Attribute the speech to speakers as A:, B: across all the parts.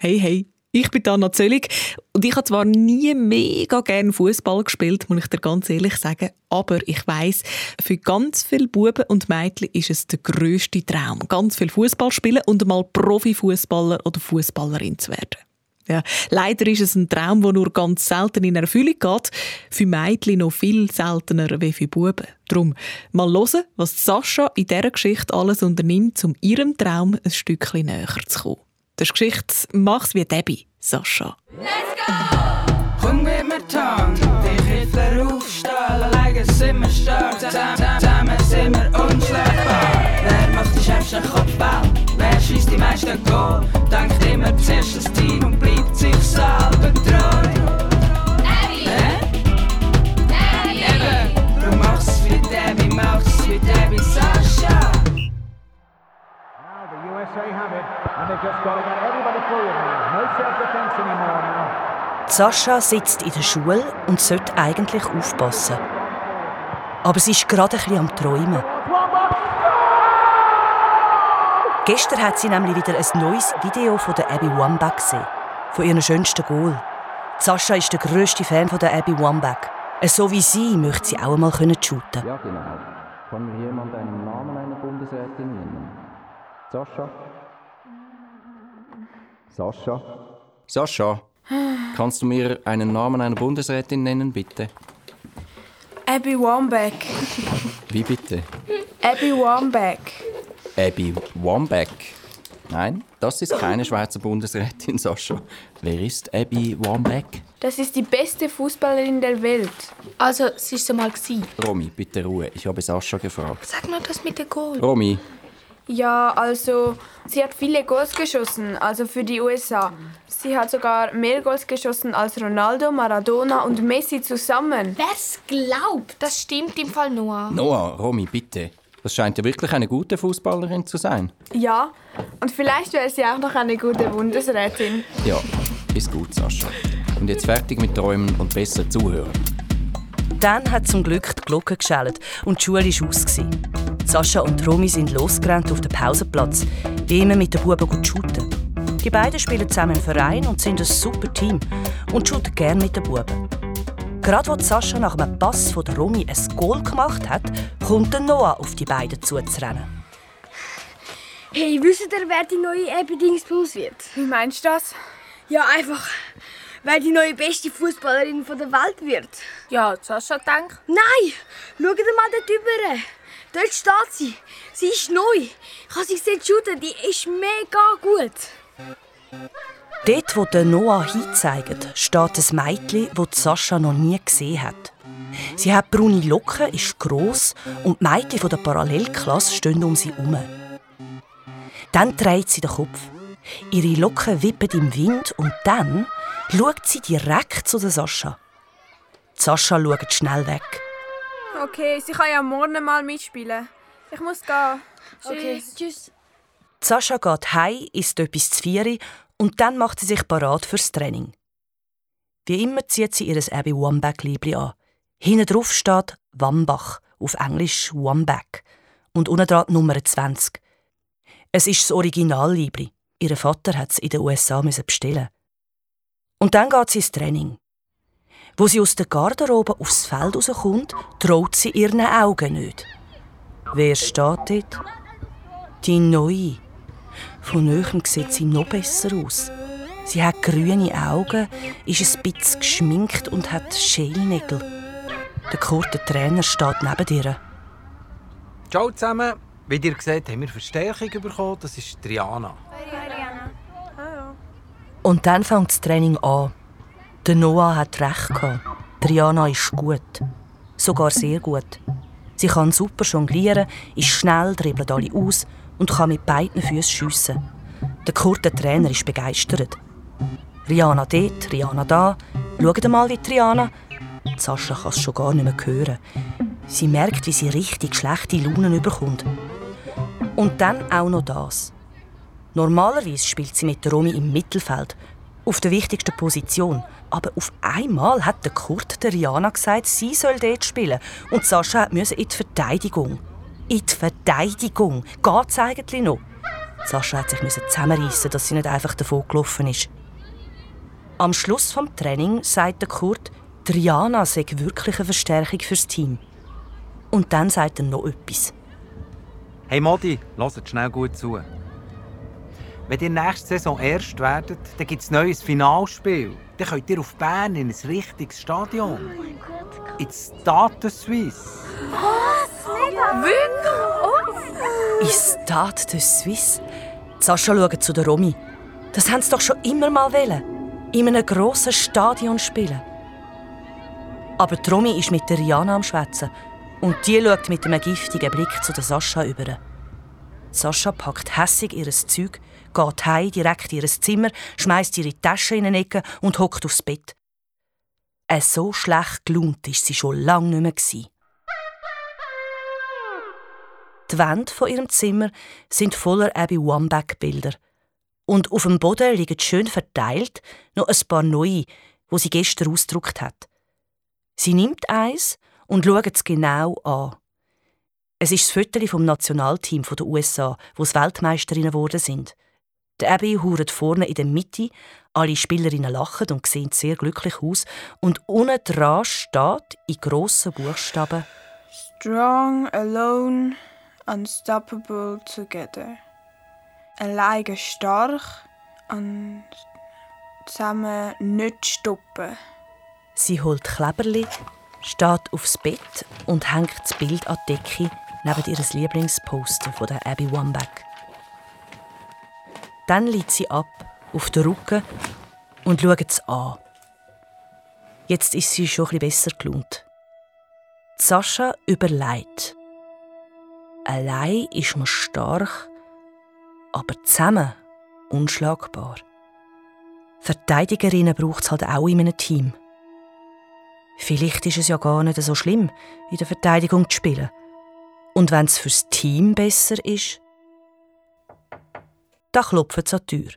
A: Hey, hey, ich bin Anna Zöllig und ich habe zwar nie mega gerne Fußball gespielt, muss ich dir ganz ehrlich sagen, aber ich weiß, für ganz viele Buben und Mädchen ist es der grösste Traum, ganz viel Fußball spielen und einmal Profifußballer oder Fußballerin zu werden. Ja, leider ist es ein Traum, der nur ganz selten in Erfüllung geht. Für Mädchen noch viel seltener wie für Buben. Darum mal hören, was Sascha in dieser Geschichte alles unternimmt, um ihrem Traum ein Stückchen näher zu kommen. Das ist Geschichte «Mach's wie Debbie», Sascha.
B: Let's go! Komm mit mir Tang, die Hitler aufstehen, alleine sind wir stark, zusammen sind wir unschlagbar. Wer macht die schärfsten Kopfball? Wer schießt die meisten Goal? Denkt immer zuerst das Team und bleibt sich selber treu. Hä?
C: Abby!
B: Eben, du machst wie Debbie, machst wie Debbie, Sascha.
D: USA have it, and they've just got to get everybody forward now. No self-defense anymore now.
E: Sascha sitzt in der Schule und sollte eigentlich aufpassen. Aber sie ist gerade ein bisschen am Träumen. Gestern hat sie nämlich wieder ein neues Video von der Abby Wambach gesehen. Von ihrem schönsten Goal. Sascha ist der grösste Fan von der Abby Wambach. So wie sie möchte sie auch einmal shooten können.
F: Ja, genau. Kann mir jemand einen Namen einer Bundesrätin nennen? Sascha? Sascha? Sascha, kannst du mir einen Namen einer Bundesrätin nennen, bitte?
G: Abby Wambach.
F: Wie bitte?
G: Abby Wambach.
F: Abby Wambach. Nein, das ist keine Schweizer Bundesrätin, Sascha. Wer ist Abby Wambach?
G: Das ist die beste Fußballerin der Welt.
H: Also, sie war es mal. gewesen.
F: Romy, bitte Ruhe. Ich habe Sascha gefragt.
H: Sag nur das mit der Goal.
F: Romy,
G: Ja, also, sie hat viele Goals geschossen, also für die USA. Sie hat sogar mehr Goals geschossen als Ronaldo, Maradona und Messi zusammen.
H: Wer's glaubt, das stimmt im Fall Noah.
F: Noah, Romy, bitte. Das scheint ja wirklich eine gute Fußballerin zu sein.
G: Ja, und vielleicht wäre sie auch noch eine gute Bundesrätin.
F: Ja, ist gut, Sascha. Und jetzt fertig mit Träumen und besser zuhören.
E: Dann hat zum Glück die Glocke geschellt und die Schule war aus. Sascha und Romy sind losgerannt auf den Pausenplatz, wie immer mit den Buben shooten. Die beiden spielen zusammen im Verein und sind ein super Team und shooten gerne mit den Buben. Gerade als Sascha nach einem Pass von der Romy ein Goal gemacht hat, kommt der Noah auf die beiden zuzurennen.
I: Hey, wisst ihr, wer die neue Abby Dingsbums wird?
G: Wie meinst du das?
I: Ja, einfach, weil die neue beste Fußballerin von der Welt wird.
G: Ja, Sascha denkt.
I: Nein, schaut mal dort rüber. Dort steht sie. Sie ist neu. Ich habe sie gesehen shooten, die ist mega gut.
E: Dort, wo Noah hinzeigt, steht ein Mädchen, das Sascha noch nie gesehen hat. Sie hat braune Locken, ist gross und die Mädchen von der Parallelklasse stehen um sie herum. Dann dreht sie den Kopf. Ihre Locken wippen im Wind und dann schaut sie direkt zu Sascha. Sascha schaut schnell weg.
G: Okay, sie kann ja morgen mal mitspielen. Ich muss gehen.
I: Okay, tschüss.
E: Sascha geht heim, isst etwas zu vieri und dann macht sie sich parat fürs Training. Wie immer zieht sie ihr Abby Wambach-Liebli an. Hinten drauf steht Wambach, auf Englisch Wambach. Und unten dran Nummer 20. Es ist das Original-Liebli. Ihr Vater hat es in den USA bestellen. Und dann geht sie ins Training. Wo sie aus der Garderobe aufs Feld rauskommt, traut sie ihren Augen nicht. Wer steht dort? Die Neue. Von Nähem sieht sie noch besser aus. Sie hat grüne Augen, ist ein bisschen geschminkt und hat Schälnägel. Der kurze Trainer steht neben ihr.
J: Ciao zusammen. Wie ihr seht, haben wir Verstärkung bekommen. Das ist Triana.
E: Und dann fängt das Training an. Der Noah hat recht gehabt. Triana ist gut. Sogar sehr gut. Sie kann super jonglieren, ist schnell, dribbelt alle aus und kann mit beiden Füßen schiessen. Der kurze Trainer ist begeistert. Rihanna dort, Rihanna da. Schaut mal, wie Triana. Die Sascha kann es schon gar nicht mehr hören. Sie merkt, wie sie richtig schlechte Launen überkommt. Und dann auch noch das. Normalerweise spielt sie mit Romy im Mittelfeld, auf der wichtigsten Position. Aber auf einmal hat der Kurt der Rihanna gesagt, sie soll dort spielen. Und Sascha musste in die Verteidigung. In die Verteidigung. Geht's eigentlich noch? Sascha hat sich zusammenreißen, dass sie nicht einfach davon gelaufen ist. Am Schluss vom Training sagt Kurt, Triana sei wirklich eine Verstärkung fürs Team. Und dann sagt er noch etwas.
J: Hey Modi, hört schnell gut zu. Wenn ihr nächste Saison erst werdet, dann gibt es ein neues Finalspiel. Dann könnt ihr auf Bern in ein richtiges Stadion. Ins Stade de Suisse.
E: Ins Stade de Suisse? Sascha schaut zu der Romy. Das haben sie doch schon immer mal wollen. In einem grossen Stadion spielen. Aber die Romy ist mit der Rihanna am Schwätzen und die schaut mit einem giftigen Blick zu der Sascha über. Sascha packt hässig ihr Zeug, geht heim direkt in ihr Zimmer, schmeißt ihre Tasche in eine Ecke und hockt aufs Bett. Äh, so schlecht gelaunt ist sie schon lange nicht mehr. Die Wände von ihrem Zimmer sind voller Abby Wambach-Bilder. Und auf dem Boden liegen schön verteilt noch ein paar neue, wo sie gestern ausgedruckt hat. Sie nimmt eins und schaut es genau an. Es ist das Foto vom Nationalteam der USA, wo es Weltmeisterinnen geworden sind. Der Abby hauert vorne in der Mitte, alle Spielerinnen lachen und sehen sehr glücklich aus. Und unten dran steht in grossen Buchstaben
G: Strong, alone, unstoppable together. Alleine stark und zusammen nicht stoppen.
E: Sie holt Kleberli, steht aufs Bett und hängt das Bild an die Decke neben ihr Lieblingsposter von der Abby Wambach. Dann liegt sie ab auf den Rücken und schaut es an. Jetzt ist sie schon ein besser gelaunt. Sascha überlegt. Allein ist man stark, aber zusammen unschlagbar. Verteidigerinnen braucht es halt auch in einem Team. Vielleicht ist es ja gar nicht so schlimm, in der Verteidigung zu spielen. Und wenn es fürs Team besser ist, da klopft es an die Tür.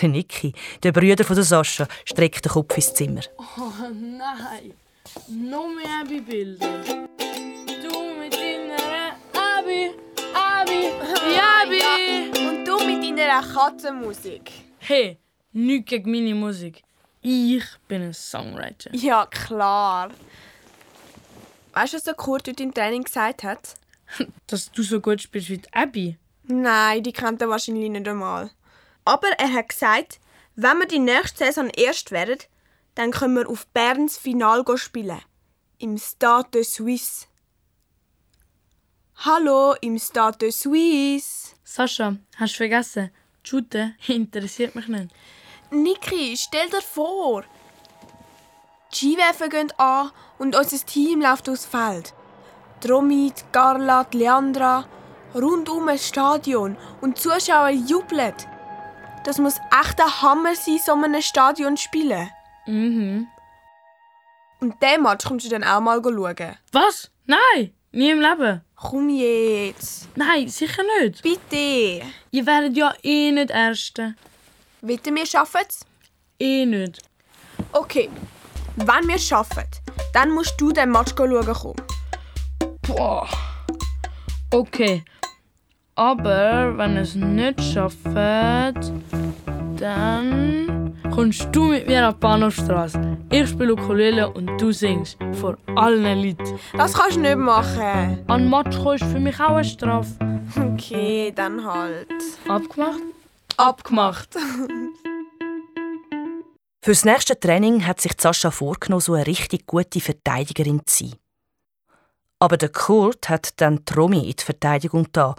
E: Der Niki, der Brüder von der Sascha, streckt den Kopf ins Zimmer.
K: Oh nein, noch mehr Abi-Bilder. Du mit deiner Abi, Abi, Abi.
G: Und du mit deiner Katzenmusik.
K: Hey, nichts gegen meine Musik. Ich bin ein Songwriter.
G: Ja, klar. Weißt du, was der Kurt heute im Training gesagt hat?
K: Dass du so gut spielst wie die Abby.
G: Nein, die kennt er wahrscheinlich nicht einmal. Aber er hat gesagt, wenn wir die nächste Saison erst werden, dann können wir auf Berns Final spielen. Im Stade de Suisse. Hallo, im Stade de Suisse.
K: Sascha, hast du vergessen? Shooten interessiert mich nicht.
G: Niki, stell dir vor. Die Skiwerfer gehen an und unser Team läuft aufs Feld. Die Carla, die Leandra, rundum ein Stadion und die Zuschauer jubeln. Das muss echt ein Hammer sein, so einem Stadion zu spielen.
K: Mhm.
G: Und den Match kommst du dann auch mal schauen.
K: Was? Nein, nie im Leben.
G: Komm jetzt.
K: Nein, sicher nicht.
G: Bitte.
K: Ihr werdet ja eh nicht Erste.
G: Wetten wir schaffen es?
K: Eh nicht.
G: Okay, wenn wir es schaffen, dann musst du den Match schauen kommen.
K: Boah. Okay. Aber wenn es nicht schafft, dann kommst du mit mir auf die Bahnhofstrasse. Ich spiele Ukulele und du singst vor allen Leuten.
G: Das kannst du nicht machen.
K: An Match ist für mich auch eine Strafe.
G: Okay, dann halt.
K: Abgemacht?
G: Abgemacht.
E: Fürs nächste Training hat sich Sascha vorgenommen, so eine richtig gute Verteidigerin zu sein. Aber der Kurt hat dann Tromi in die Verteidigung da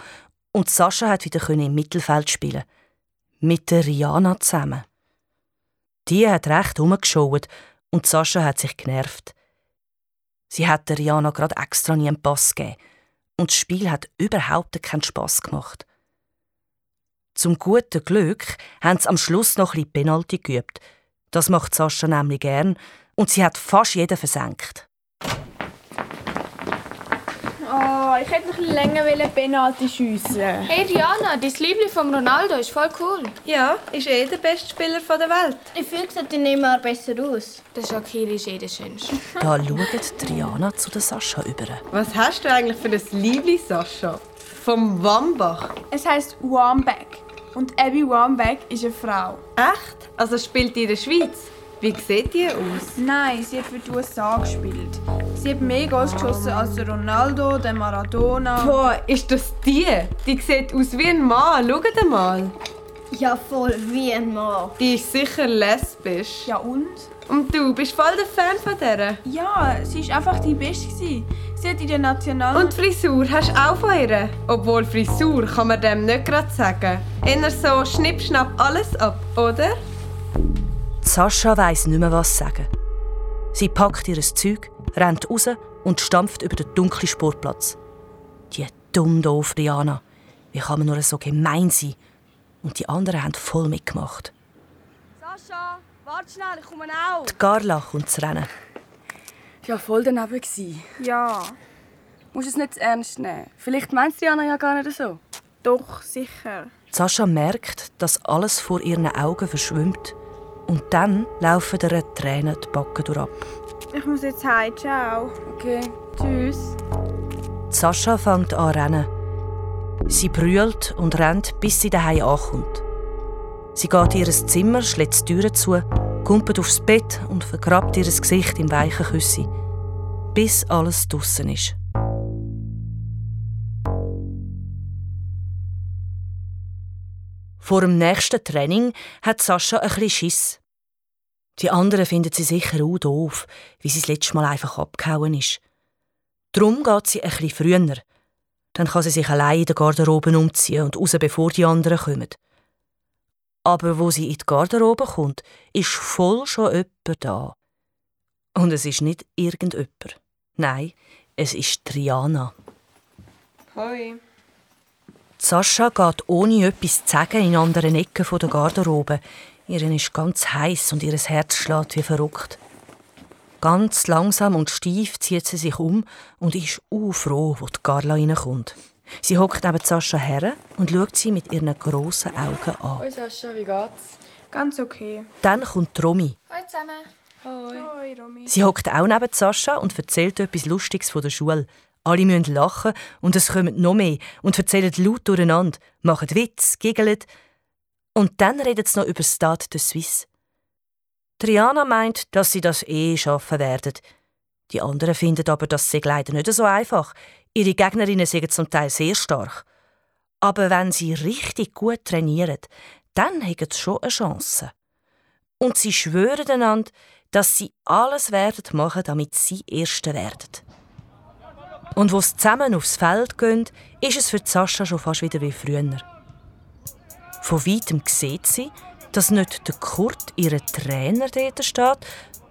E: und Sascha hat wieder im Mittelfeld spielen. Mit der Rihanna zusammen. Die hat recht umgeschaut und Sascha hat sich genervt. Sie hat der Rihanna gerade extra nie einen Pass gegeben und das Spiel hat überhaupt keinen Spass gemacht. Zum guten Glück haben sie am Schluss noch ein bisschen Penalty geübt. Das macht Sascha nämlich gern und sie hat fast jeden versenkt.
G: Ich hätte noch ein länger Penalty schiessen.
H: Hey Diana, dein Liebling von Ronaldo ist voll cool.
L: Ja, ist eh der beste Spieler der Welt.
H: Ich finde, sieht in Neymar besser aus. Der Shakiri ist eh der schönste.
E: Da schaut Triana zu der Sascha über.
L: Was hast du eigentlich für ein Liebling, Sascha? Vom Wambach?
G: Es heisst Wambach. Und Abby Wambach ist eine Frau.
L: Echt? Also spielt die in der Schweiz? Wie sieht die aus?
G: Nein, sie hat für die USA gespielt. Sie hat mehr Goals geschossen als der Ronaldo, der Maradona.
L: Boah, ist das die? Die sieht aus wie ein Mann. Schaut mal.
H: Ja, voll wie ein Mann.
L: Die ist sicher lesbisch.
G: Ja und?
L: Und du bist voll der Fan von der?
G: Ja, sie war einfach die Beste. gewesen. Sie hat in der National...
L: Und Frisur hast du auch von ihr? Obwohl Frisur kann man dem nicht gerade sagen. Eher so schnipp-schnapp alles ab, oder?
E: Sascha weiss nicht mehr, was sagen. Sie packt ihr Zeug, rennt raus und stampft über den dunklen Sportplatz. Die dumm doof Rihanna. Wie kann man nur so gemein sein? Und die anderen haben voll mitgemacht.
I: Sascha, warte schnell, ich komme auch.
E: Die Carla kommt zu rennen.
M: Ja, voll daneben gsi.
G: Ja.
M: Musst es nicht zu ernst nehmen. Vielleicht meinst Diana ja gar nicht so.
G: Doch, sicher.
E: Sascha merkt, dass alles vor ihren Augen verschwimmt. Und dann laufen ihr Tränen die Backen durch ab.
G: Ich muss jetzt heim. Ciao.
M: Okay, tschüss.
E: Sascha fängt an zu rennen. Sie brüllt und rennt, bis sie daheim ankommt. Sie geht in ihr Zimmer, schlägt die Türen zu, kumpelt aufs Bett und vergrabt ihr Gesicht im weichen Küssi, bis alles draussen ist. Vor dem nächsten Training hat Sascha ein bisschen Schiss. Die anderen finden sie sicher auch doof, wie sie das letzte Mal einfach abgehauen ist. Darum geht sie ein bisschen früher. Dann kann sie sich allein in der Garderobe umziehen und raus, bevor die anderen kommen. Aber wo sie in die Garderobe kommt, ist voll schon jemand da. Und es ist nicht irgendjemand. Nein, es ist Triana.
L: Hoi.
E: Sascha geht ohne etwas zu sagen in anderen Ecken der Garderobe. Ihren ist ganz heiß und ihr Herz schlägt wie verrückt. Ganz langsam und steif zieht sie sich um und ist froh, wo die Carla reinkommt. Sie hockt neben Sascha her und schaut sie mit ihren grossen Augen an.
M: Hoi Sascha, wie geht's?
G: Ganz okay.
E: Dann kommt Romy.
H: Hallo zusammen.
M: Hoi.
G: Hoi, Romy.
E: Sie hockt auch neben Sascha und erzählt etwas Lustiges von der Schule. Alle müssen lachen und es kommen noch mehr und erzählen laut durcheinander, machen Witz, giggeln. Und dann redet sie noch über Stade de Suisse. Triana meint, dass sie das eh schaffen werden. Die anderen finden aber, das sei leider nicht so einfach. Ihre Gegnerinnen sind zum Teil sehr stark. Aber wenn sie richtig gut trainieren, dann haben sie schon eine Chance. Und sie schwören einander, dass sie alles werden machen, damit sie Erste werden. Und wo sie zusammen aufs Feld gehen, ist es für Sascha schon fast wieder wie früher. Von weitem sieht sie, dass nicht der Kurt, ihr Trainer, dort steht,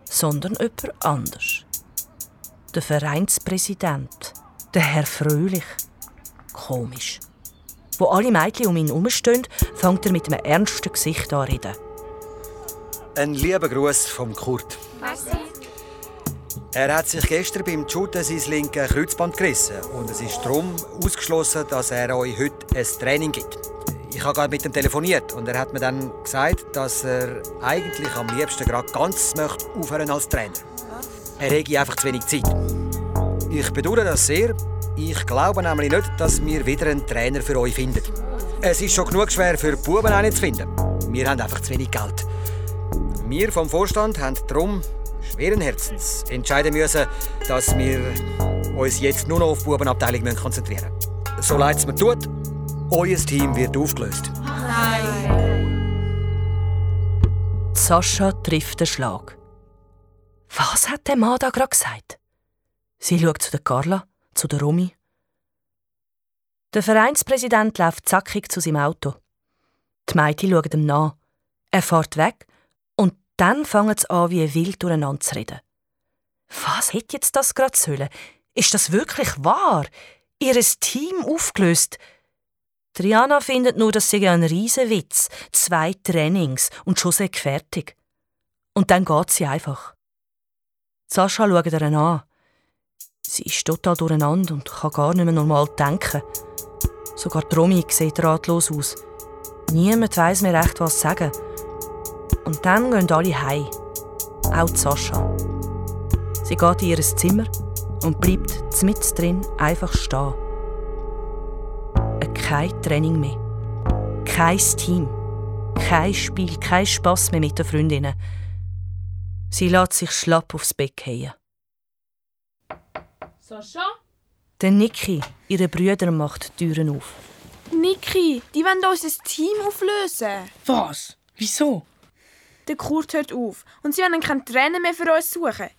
E: sondern jemand anders. Der Vereinspräsident, der Herr Fröhlich. Komisch. Wo alle Mädchen um ihn herumstehen, fängt er mit einem ernsten Gesicht an reden.
N: Ein lieber Gruß vom Kurt.
H: Merci.
N: Er hat sich gestern beim Shooten sein linkes Kreuzband gerissen und es ist darum ausgeschlossen, dass er euch heute ein Training gibt. Ich habe gerade mit ihm telefoniert und er hat mir dann gesagt, dass er eigentlich am liebsten gerade ganz möchte aufhören als Trainer. Er hätte einfach zu wenig Zeit. Ich bedauere das sehr. Ich glaube nämlich nicht, dass wir wieder einen Trainer für euch finden. Es ist schon genug schwer für Buben einen zu finden. Wir haben einfach zu wenig Geld. Wir vom Vorstand haben darum schweren Herzens entscheiden müssen, dass wir uns jetzt nur noch auf die Bubenabteilung konzentrieren müssen. So leid es mir tut, euer Team wird aufgelöst.
E: Sascha trifft den Schlag. Was hat der Mann da gerade gesagt? Sie schaut zu der Carla, zu der Romy. Der Vereinspräsident läuft zackig zu seinem Auto. Die Mädchen schauen ihm nach. Er fährt weg dann fangen sie an, wie wild durcheinander zu reden. Was hätte jetzt das gerade sollen? Ist das wirklich wahr? Ihres Team aufgelöst? Triana findet nur, das sei ein Riesenwitz. Zwei Trainings und schon sei fertig. Und dann geht sie einfach. Sascha schaut ihr an. Sie ist total durcheinander und kann gar nicht mehr normal denken. Sogar Romy sieht ratlos aus. Niemand weiss mehr recht, was sagen. Und dann gehen alle heim. Auch die Sascha. Sie geht in ihr Zimmer und bleibt mitten drin einfach stehen. Kein Training mehr. Kein Team. Kein Spiel, kein Spass mehr mit den Freundinnen. Sie lässt sich schlapp aufs Bett fallen.
K: Sascha?
E: Der Niki, ihre Brüder, macht die Türen auf.
G: Niki, die wollen unser Team auflösen.
K: Was? Wieso?
G: Der Kurt hört auf und sie wollen keinen Trainer mehr für uns suchen.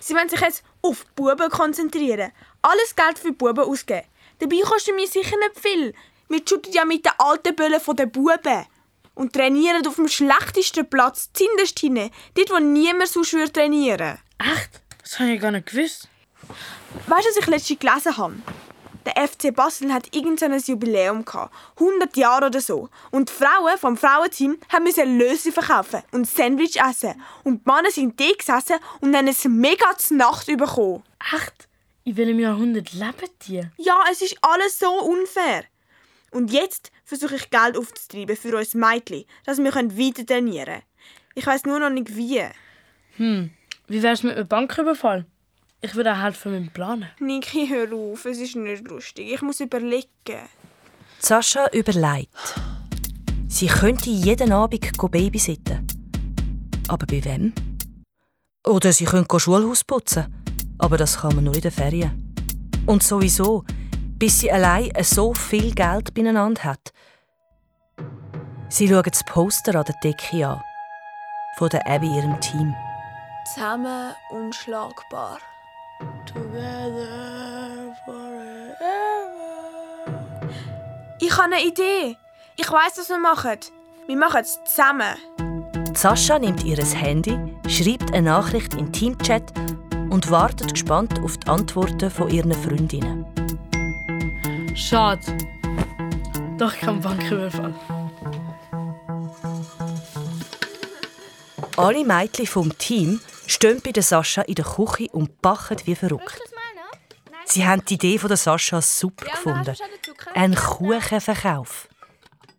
G: Sie wollen sich jetzt auf die Buben konzentrieren. Alles Geld für die Buben ausgeben. Dabei kostet mir sicher nicht viel. Wir shooten ja mit den alten Böllen von den Buben. Und trainieren auf dem schlechtesten Platz, zinderst hinten. Dort, wo niemand so schwer trainieren.
K: Echt? Das habe ich gar nicht gewusst.
G: Weißt du, was ich letztens gelesen habe? Der FC Basel hat irgendein Jubiläum gehabt. 100 Jahre oder so. Und die Frauen vom Frauenteam haben müssen Löse verkaufen und Sandwich essen. Und die Männer sind da gesessen und haben es mega zur Nacht bekommen.
K: Echt? In welchem Jahrhundert leben die?
G: Ja, es ist alles so unfair. Und jetzt versuche ich Geld aufzutreiben für uns Mädchen, dass wir weiter trainieren können. Ich weiß nur noch nicht wie.
K: Hm, wie wär's mit einem Banküberfall? Ich würde auch helfen mit dem Planen.
G: Niki, hör auf, es ist nicht lustig. Ich muss überlegen.
E: Sascha überlegt. Sie könnte jeden Abend babysitten. Aber bei wem? Oder sie könnte Schulhaus putzen. Aber das kann man nur in den Ferien. Und sowieso, bis sie allein so viel Geld beieinander hat. Sie schaut das Poster an der Decke an. Von der Abby ihrem Team.
G: Zusammen unschlagbar.
K: Together
G: Ich habe eine Idee. Ich weiß, was wir machen. Wir machen es zusammen.
E: Sascha nimmt ihr Handy, schreibt eine Nachricht in den Teamchat und wartet gespannt auf die Antworten von ihren Freundinnen.
K: Schade. Doch kein Banküberfall.
E: Alle Mädchen vom Team stehen bei der Sascha in der Küche und backen wie verrückt. Sie haben die Idee von der Sascha super gefunden. Ein Kuchenverkauf.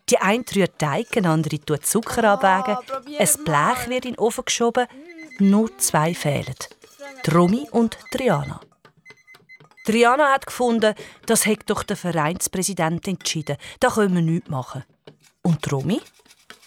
E: Die eine rührt Teig, die andere tut Zucker abwägen, ein Blech wird in den Ofen geschoben, nur zwei fehlen. Romy und Triana. Triana hat gefunden, das hat doch der Vereinspräsident entschieden. Da können wir nichts machen. Und Romy?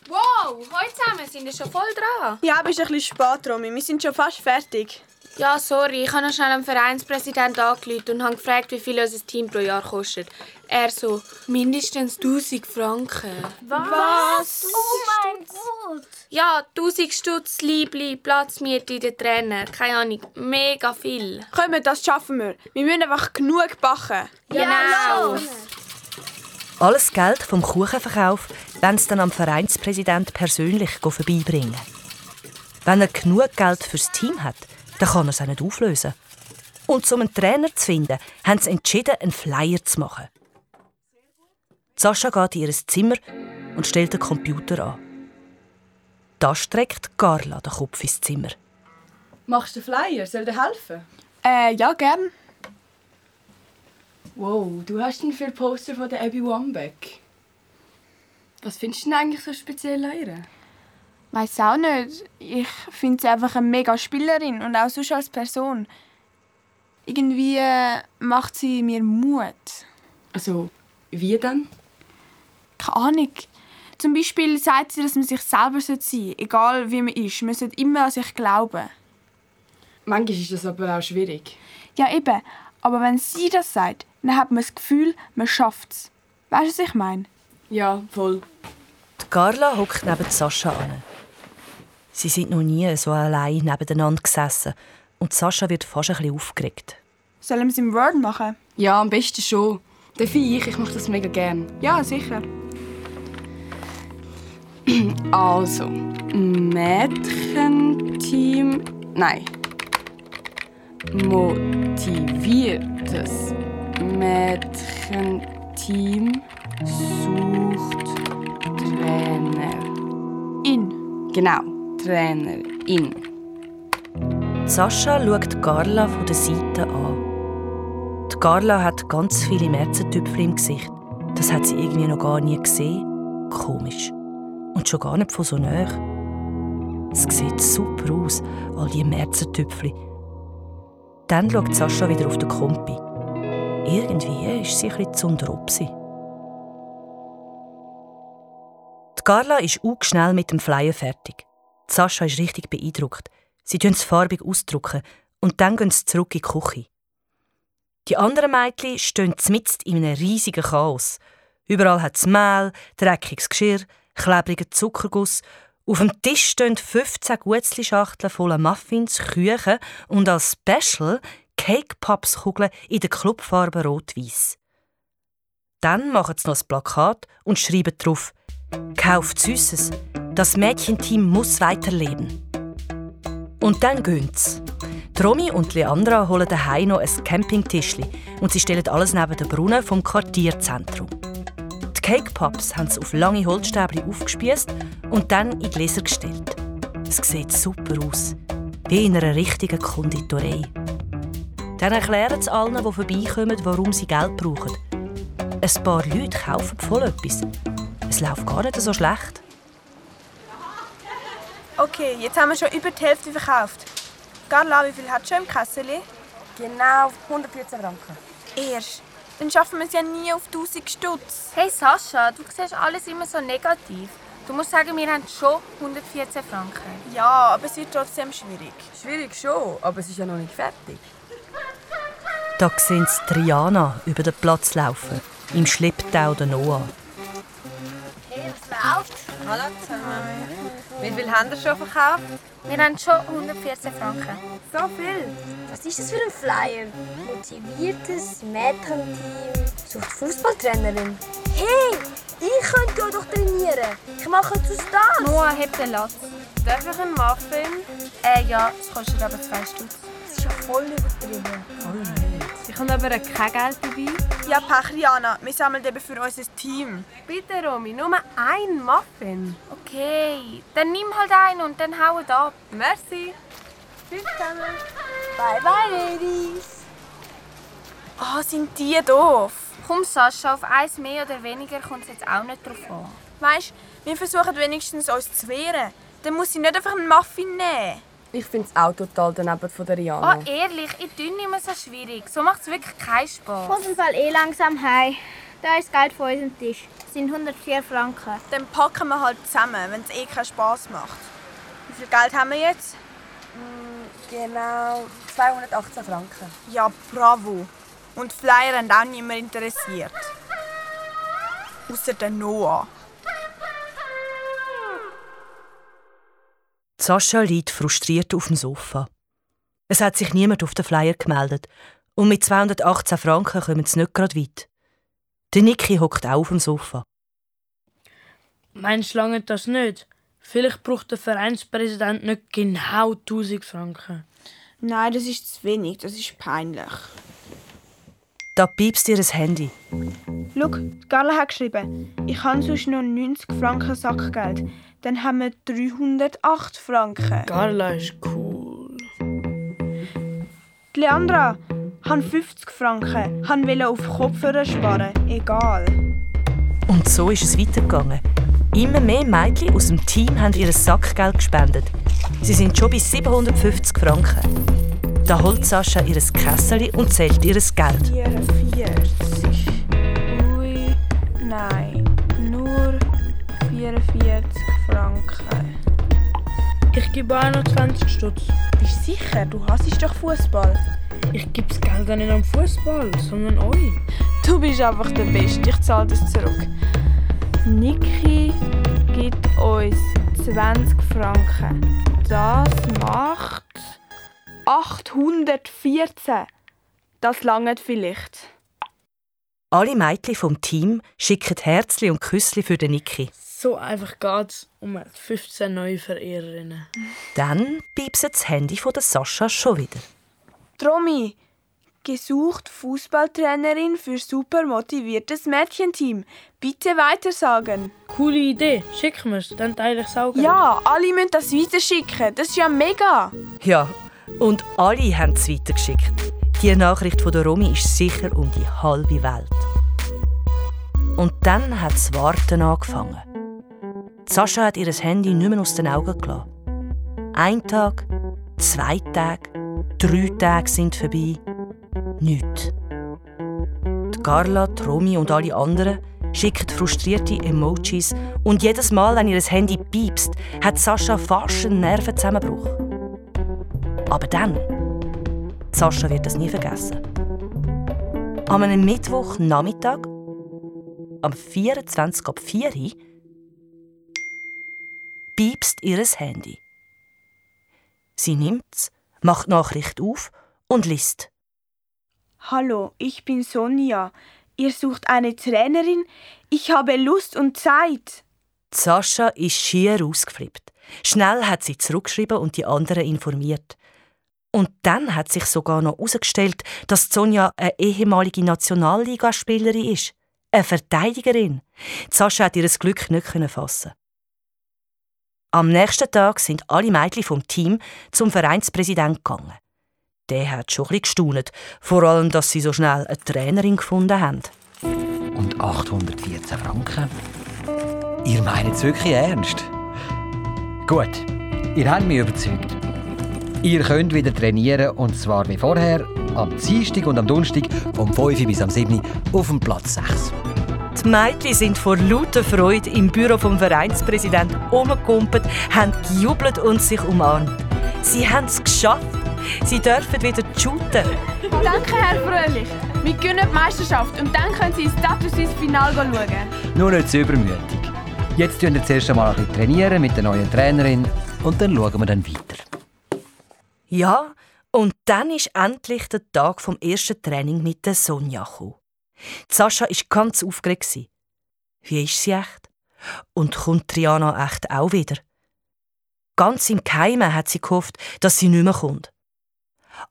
H: Wow, heute zusammen sind wir schon voll dran.
G: Ja, bist ein bisschen spät, Romy. Wir sind schon fast fertig.
H: Ja, sorry, ich habe noch schnell am Vereinspräsidenten angerufen und habe gefragt, wie viel unser Team pro Jahr kostet. Er so, mindestens 1000 Franken.
I: Was? Oh mein Gott!
H: Ja, 1000 Stutz, Liebli, Platzmiete, der Trainer. Keine Ahnung, mega viel.
G: Komm, das schaffen wir. Wir müssen einfach genug backen.
H: Genau.
E: Alles Geld vom Kuchenverkauf wollen sie dann am Vereinspräsident persönlich vorbeibringen. Wenn er genug Geld fürs Team hat, dann kann er es auch nicht auflösen. Und um einen Trainer zu finden, haben sie entschieden, einen Flyer zu machen. Sascha geht in ihr Zimmer und stellt den Computer an. Da streckt Carla den Kopf ins Zimmer.
M: Machst du Flyer? Soll dir helfen?
G: Äh, ja, gern.
M: Wow, du hast einen für Poster von der Abby Wambeck. Was findest du denn eigentlich so speziell an ihr?
G: Weiß auch nicht. Ich finde sie einfach eine mega Spielerin und auch sonst als Person. Irgendwie äh, macht sie mir Mut.
M: Also, wie denn?
G: Keine Ahnung. Zum Beispiel sagt sie, dass man sich selber sein sollte, egal wie man ist. Man sollte immer an sich glauben.
M: Manchmal ist das aber auch schwierig.
G: Ja, eben. Aber wenn sie das sagt, dann hat man das Gefühl, man schafft es. Weißt du, was ich meine?
M: Ja, voll.
E: Die Carla hockt neben Sascha an. Sie sind noch nie so allein nebeneinander gesessen und Sascha wird fast ein bisschen aufgeregt.
G: Sollen wir es im Word machen?
M: Ja, am besten schon. Darf ich? Ich mache das mega gern.
G: Ja, sicher.
M: Also, Mädchenteam. Nein. Motiviertes Mädchenteam sucht Trainer.
G: In.
M: Genau, Trainerin.
E: Sascha schaut Carla von der Seite an. Die Carla hat ganz viele Märzentüpfel im Gesicht. Das hat sie irgendwie noch gar nie gesehen. Komisch. Und schon gar nicht von so nahe. Es sieht super aus, all die Märzentüpfel. Dann schaut Sascha wieder auf den Kompi. Irgendwie ist sie bisschen zu Opsi. Die Carla ist auch schnell mit dem Flyer fertig. Sascha ist richtig beeindruckt. Sie tun es farbig ausdrucken und dann gehen sie zurück in die Küche. Die anderen Mädchen stehen mitten in einem riesigen Chaos. Überall hat es Mehl, dreckiges Geschirr, klebrigen Zuckerguss. Auf dem Tisch stehen 15 Gutzli-Schachteln voller Muffins, Küchen und als Special Cake Pops Kugeln in der Clubfarbe rot-weiß. Dann machen sie noch ein Plakat und schreiben drauf: Kauft Süßes. Das Mädchenteam muss weiterleben. Und dann gehen sie. Romy und Leandra holen daheim noch ein Campingtischli und sie stellen alles neben den Brunnen vom Quartierzentrum. Die Cake Pops haben sie auf lange Holzstäbchen aufgespießt und dann in Gläser gestellt. Es sieht super aus, wie in einer richtigen Konditorei. Dann erklären sie allen, die vorbeikommen, warum sie Geld brauchen. Ein paar Leute kaufen voll etwas. Es läuft gar nicht so schlecht.
G: Okay, jetzt haben wir schon über die Hälfte verkauft. Carla, wie viel hat schon im Kessel?
I: Genau 114 Franken.
G: Erst. Dann schaffen wir es ja nie auf 1000 Stutz.
H: Hey Sascha, du siehst alles immer so negativ. Du musst sagen, wir haben schon 114 Franken.
G: Ja, aber es wird trotzdem schwierig.
M: Schwierig schon, aber es ist ja noch nicht fertig.
E: Da sehen sie Triana über den Platz laufen, im Schlepptau der Noah.
I: Hey, was läuft?
L: Hallo zusammen. Wie viel haben ihr schon verkauft?
H: Wir haben schon 114 Franken.
I: So viel? Was ist das für ein Flyer? Motiviertes Mädchenteam sucht Fußballtrainerin. Hey, ich könnte doch trainieren. Ich mache jetzt aus das.
H: Noah, heb den Latz.
L: Darf ich einen Muffin?
H: Äh, ja, es kostet aber zwei Stutz.
I: Das ist ja voll übertrieben.
L: Ich habe aber kein Geld dabei.
G: Ja, Pech, Rihanna. Wir sammeln eben für unser Team.
L: Bitte, Romy, nur ein Muffin.
H: Okay, dann nimm halt einen und dann hau ab.
L: Merci. Tschüss zusammen.
I: Bye, bye, Ladies.
G: Ah, sind die doof.
H: Komm, Sascha, auf eins mehr oder weniger kommt es jetzt auch nicht drauf an.
G: Weißt, wir versuchen wenigstens uns zu wehren. Dann muss sie nicht einfach einen Muffin nehmen.
M: Ich finde es auch total daneben von der Rihanna.
H: Oh, ehrlich, ich tue nicht mehr so schwierig. So macht es wirklich keinen Spaß.
O: Kommt im Fall eh langsam heim. Da ist Geld vor unserem Tisch. Das sind 104 Franken.
G: Dann packen wir halt zusammen, wenn es eh keinen Spass macht. Wie viel Geld haben wir jetzt?
M: Genau 218 Franken.
G: Ja, bravo. Und Flyer haben auch niemand interessiert. Außer der Noah.
E: Sascha liegt frustriert auf dem Sofa. Es hat sich niemand auf den Flyer gemeldet und mit 218 Franken kommen sie nicht gerade weit. Der Niki hockt auch auf dem Sofa.
K: Meinst du lange das nicht? Vielleicht braucht der Vereinspräsident nicht genau 1000 Franken.
G: Nein, das ist zu wenig. Das ist peinlich.
E: Da piepst ihr das Handy.
G: Schau, Carla hat geschrieben, ich habe sonst noch 90 Franken Sackgeld. Dann haben wir 308 Franken.
K: Carla ist cool.
G: Die Leandra hat 50 Franken. Han wollte auf Kopfhörer sparen. Egal.
E: Und so ist es weitergegangen. Immer mehr Mädchen aus dem Team haben ihr Sackgeld gespendet. Sie sind schon bei 750 Franken. Da holt Sascha ihr Kessel und zählt ihr Geld.
G: 44. Ui, nein.
K: Ich gebe auch noch 20 Stutz.
G: Bist du sicher? Du hasst doch Fußball.
K: Ich gebe das Geld auch nicht am Fußball, sondern euch.
G: Du bist einfach der Beste. Ich zahle das zurück. Niki gibt uns 20 Franken. Das macht 814. Das langt vielleicht.
E: Alle Mädchen vom Team schicken Herzli und Küssli für den Niki.
K: So einfach geht's um 15 neue Verehrerinnen.
E: Dann piepst das Handy von der Sascha schon wieder.
G: Tromi, gesucht Fußballtrainerin für super motiviertes Mädchenteam. Bitte weitersagen.
K: Coole Idee. Schick mir's, dann teile ich's auch.
G: Ja, alle müssen das weiterschicken. Das ist ja mega.
E: Ja, und alle haben es weitergeschickt. Die Nachricht von der Romy ist sicher um die halbe Welt. Und dann hat das Warten angefangen. Sascha hat ihr Handy nicht mehr aus den Augen gelassen. Ein Tag, zwei Tage, drei Tage sind vorbei. Nichts. Die Carla, die Romy und alle anderen schickt frustrierte Emojis und jedes Mal, wenn ihr Handy piepst, hat Sascha fast einen Nervenzusammenbruch. Aber dann, Sascha wird das nie vergessen. An einem Mittwochnachmittag, am 24. ab 4 Uhr, piepst ihr Handy. Sie nimmt's, macht die Nachricht auf und liest.
P: Hallo, ich bin Sonja. Ihr sucht eine Trainerin? Ich habe Lust und Zeit.
E: Sascha ist schier ausgeflippt. Schnell hat sie zurückgeschrieben und die anderen informiert. Und dann hat sich sogar noch herausgestellt, dass Sonja eine ehemalige Nationalligaspielerin ist. Eine Verteidigerin. Sascha hat ihr Glück nicht fassen. Am nächsten Tag sind alle Mädchen vom Team zum Vereinspräsident gegangen. Der hat schon ein gestaunt, vor allem, dass sie so schnell eine Trainerin gefunden haben.
N: Und 814 Franken? Ihr meint es wirklich ernst? Gut, ihr habt mich überzeugt. Ihr könnt wieder trainieren und zwar wie vorher, am Dienstag und am Donnerstag vom 5 bis am 7 auf dem Platz 6.
E: Die Mädchen sind vor lauter Freude im Büro vom Vereinspräsidenten umgekumpelt, haben gejubelt und sich umarmt. Sie haben es geschafft. Sie dürfen wieder shooten.
G: Danke, Herr Fröhlich. Wir gewinnen die Meisterschaft und dann können Sie ins Status ins Finale schauen.
N: Nur nicht zu übermütig. Jetzt trainieren wir zuerst einmal ein bisschen trainieren mit der neuen Trainerin und dann schauen wir dann weiter.
E: Ja, und dann ist endlich der Tag vom ersten Training mit der Sonja gekommen. Sascha war ganz aufgeregt. Wie ist sie echt? Und kommt Triana echt auch wieder? Ganz im Geheimen hat sie gehofft, dass sie nicht mehr kommt.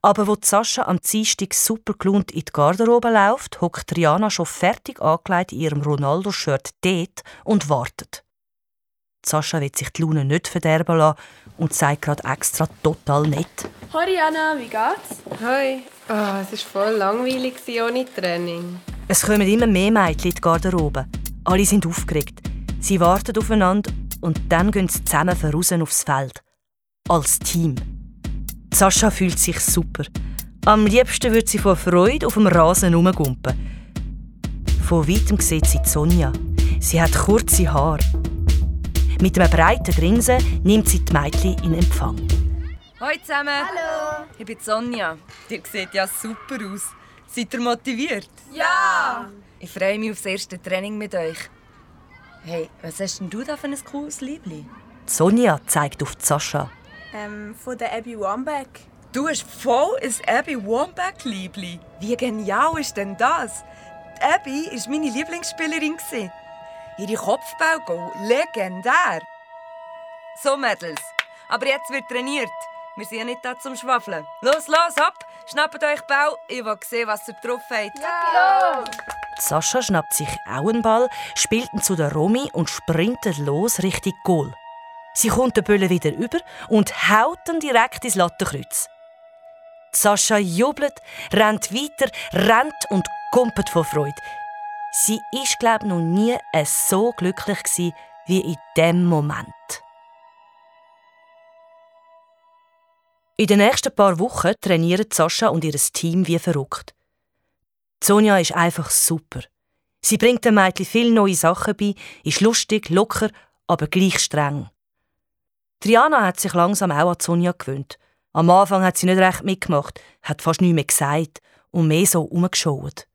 E: Aber wo Sascha am Dienstag super gelohnt in die Garderobe läuft, hockt Triana schon fertig angelegt in ihrem Ronaldo-Shirt dort und wartet. Sascha will sich die Laune nicht verderben lassen und sagt gerade extra total nett.
G: Hoi Anna, wie geht's?
L: Hoi. Oh, es war voll langweilig ohne Training.
E: Es kommen immer mehr Mädchen in die Garderobe. Alle sind aufgeregt. Sie warten aufeinander und dann gehen sie zusammen voraus aufs Feld. Als Team. Sascha fühlt sich super. Am liebsten würde sie vor Freude auf dem Rasen herumgumpen. Von weitem sieht sie Sonja. Sie hat kurze Haare. Mit einem breiten Grinsen nimmt sie die Mädchen in Empfang.
Q: Hallo zusammen. Hallo. Ich bin Sonja. Ihr seht ja super aus. Seid ihr motiviert?
G: Ja!
Q: Ich freue mich auf das erste Training mit euch. Hey, was hast denn du da für ein cooles Liebli?
E: Sonja zeigt auf Sascha.
G: Ähm, von der Abby Wambach.
Q: Du hast voll ein Abby Wambach Liebli. Wie genial ist denn das? Die Abby war meine Lieblingsspielerin. Ihre Kopfballgoal, legendär. So, Mädels. Aber jetzt wird trainiert. Wir sind ja nicht da zum Schwafeln. Los, los, ab! Schnappt euch Ball. Ich will sehen, was ihr drauf habt.
G: Ja!
E: Sascha schnappt sich auch einen Ball, spielt ihn zu der Romy und sprintet los Richtung Goal. Sie kommt den Böllen wieder über und haut ihn direkt ins Lattenkreuz. Sascha jubelt, rennt weiter, rennt und kumpelt vor Freude. Sie ist, glaube ich, noch nie so glücklich wie in dem Moment. In den nächsten paar Wochen trainieren Sascha und ihr Team wie verrückt. Sonja ist einfach super. Sie bringt den Mädchen viele neue Sachen bei, ist lustig, locker, aber gleich streng. Triana hat sich langsam auch an Sonja gewöhnt. Am Anfang hat sie nicht recht mitgemacht, hat fast nichts mehr gesagt und mehr so umgeschaut.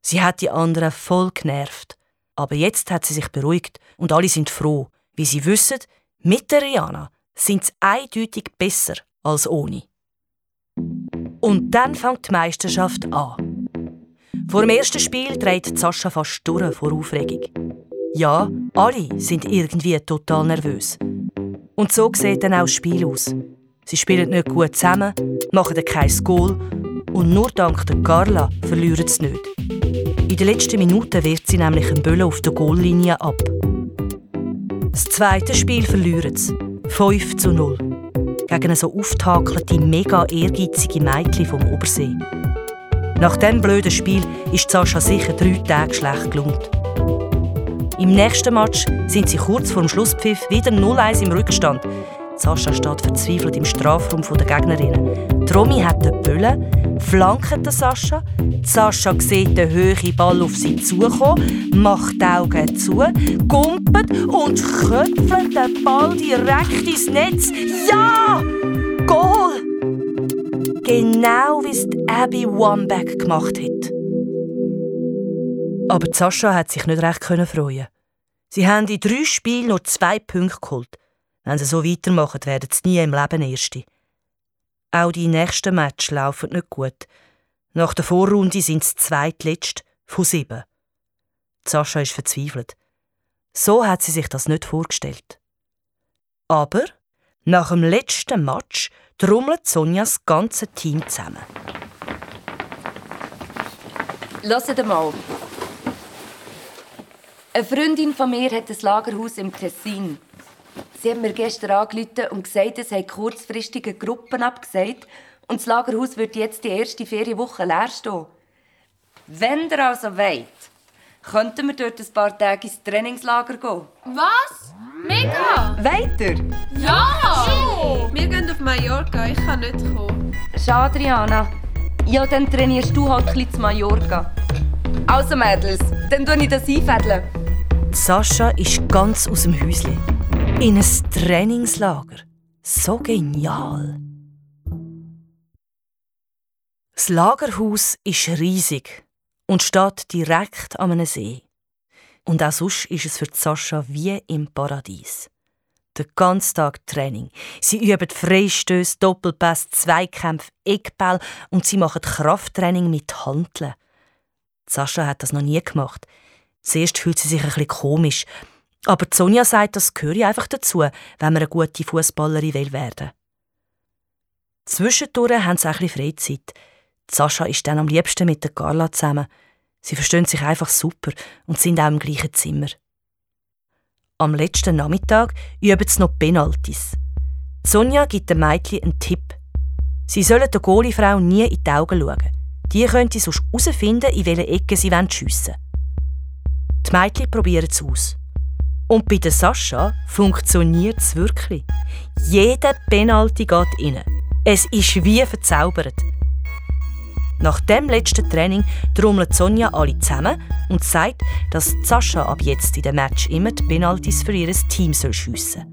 E: Sie hat die anderen voll genervt. Aber jetzt hat sie sich beruhigt und alle sind froh, wie sie wissen, mit der Rihanna sind sie eindeutig besser als ohne. Und dann fängt die Meisterschaft an. Vor dem ersten Spiel dreht Sascha fast durch vor Aufregung. Ja, alle sind irgendwie total nervös. Und so sieht dann auch das Spiel aus. Sie spielen nicht gut zusammen, machen kein Goal und nur dank der Carla verlieren sie nicht. In den letzten Minuten wehrt sie nämlich einen Böllen auf der Goallinie ab. Das zweite Spiel verlieren sie. 5 zu 0. Gegen so auftakelte, mega ehrgeizige Mädchen vom Obersee. Nach diesem blöden Spiel ist Sascha sicher drei Tage schlecht gelohnt. Im nächsten Match sind sie kurz vor dem Schlusspfiff wieder 0-1 im Rückstand. Sascha steht verzweifelt im Strafraum der Gegnerinnen. Tromi hat den Böllen, flankt Sascha. Sascha sieht den höheren Ball auf sie zukommen, macht die Augen zu, gumpet und köpfelt den Ball direkt ins Netz. Ja! Goal! Genau wie es Abby Wambach gemacht hat. Aber Sascha hat sich nicht recht freuen. Sie haben in drei Spielen nur zwei Punkte geholt. Wenn sie so weitermachen, werden sie nie im Leben Erste. Auch die nächsten Matches laufen nicht gut. Nach der Vorrunde sind sie zweitletzt von sieben. Sascha ist verzweifelt. So hat sie sich das nicht vorgestellt. Aber nach dem letzten Match trommelt Sonja das ganze Team zusammen.
R: Hört mal. Eine Freundin von mir hat ein Lagerhaus im Tessin. Sie hat mir gestern angerufen und gesagt, es haben kurzfristige Gruppen abgesagt und das Lagerhaus wird jetzt die erste Ferienwoche leer stehen. Wenn ihr also wollt, könnten wir dort ein paar Tage ins Trainingslager gehen.
H: Was? Mega!
R: Weiter?
H: Ja!
L: Wir gehen auf Mallorca, ich kann nicht kommen.
R: Schade, Adriana. Ja, dann trainierst du halt ein bisschen zu Mallorca. Also, Mädels, dann tue ich das einfädeln.
E: Sascha ist ganz aus dem Häuschen. In ein Trainingslager. So genial. Das Lagerhaus ist riesig und steht direkt an einem See. Und auch sonst ist es für Sascha wie im Paradies. Den ganzen Tag Training. Sie üben Freistöße, Doppelpass, Zweikämpfe, Eckball und sie machen Krafttraining mit Handeln. Sascha hat das noch nie gemacht. Zuerst fühlt sie sich ein bisschen komisch, aber Sonja sagt, das gehöre einfach dazu, wenn man eine gute Fußballerin werden will. Zwischendurch haben sie auch ein Freizeit. Sascha ist dann am liebsten mit der Carla zusammen. Sie verstehen sich einfach super und sind auch im gleichen Zimmer. Am letzten Nachmittag üben sie noch Penaltis. Sonja gibt dem Mädchen einen Tipp. Sie sollen der Goalie-Frau nie in die Augen schauen. Die könnte sonst herausfinden, in welche Ecke sie schiessen wollen. Die Mädchen probieren es aus. Und bei der Sascha funktioniert es wirklich. Jeder Penalty geht rein. Es ist wie verzaubert. Nach dem letzten Training trommelt Sonja alle zusammen und sagt, dass Sascha ab jetzt in dem Match immer die Penalties für ihr Team schiessen soll.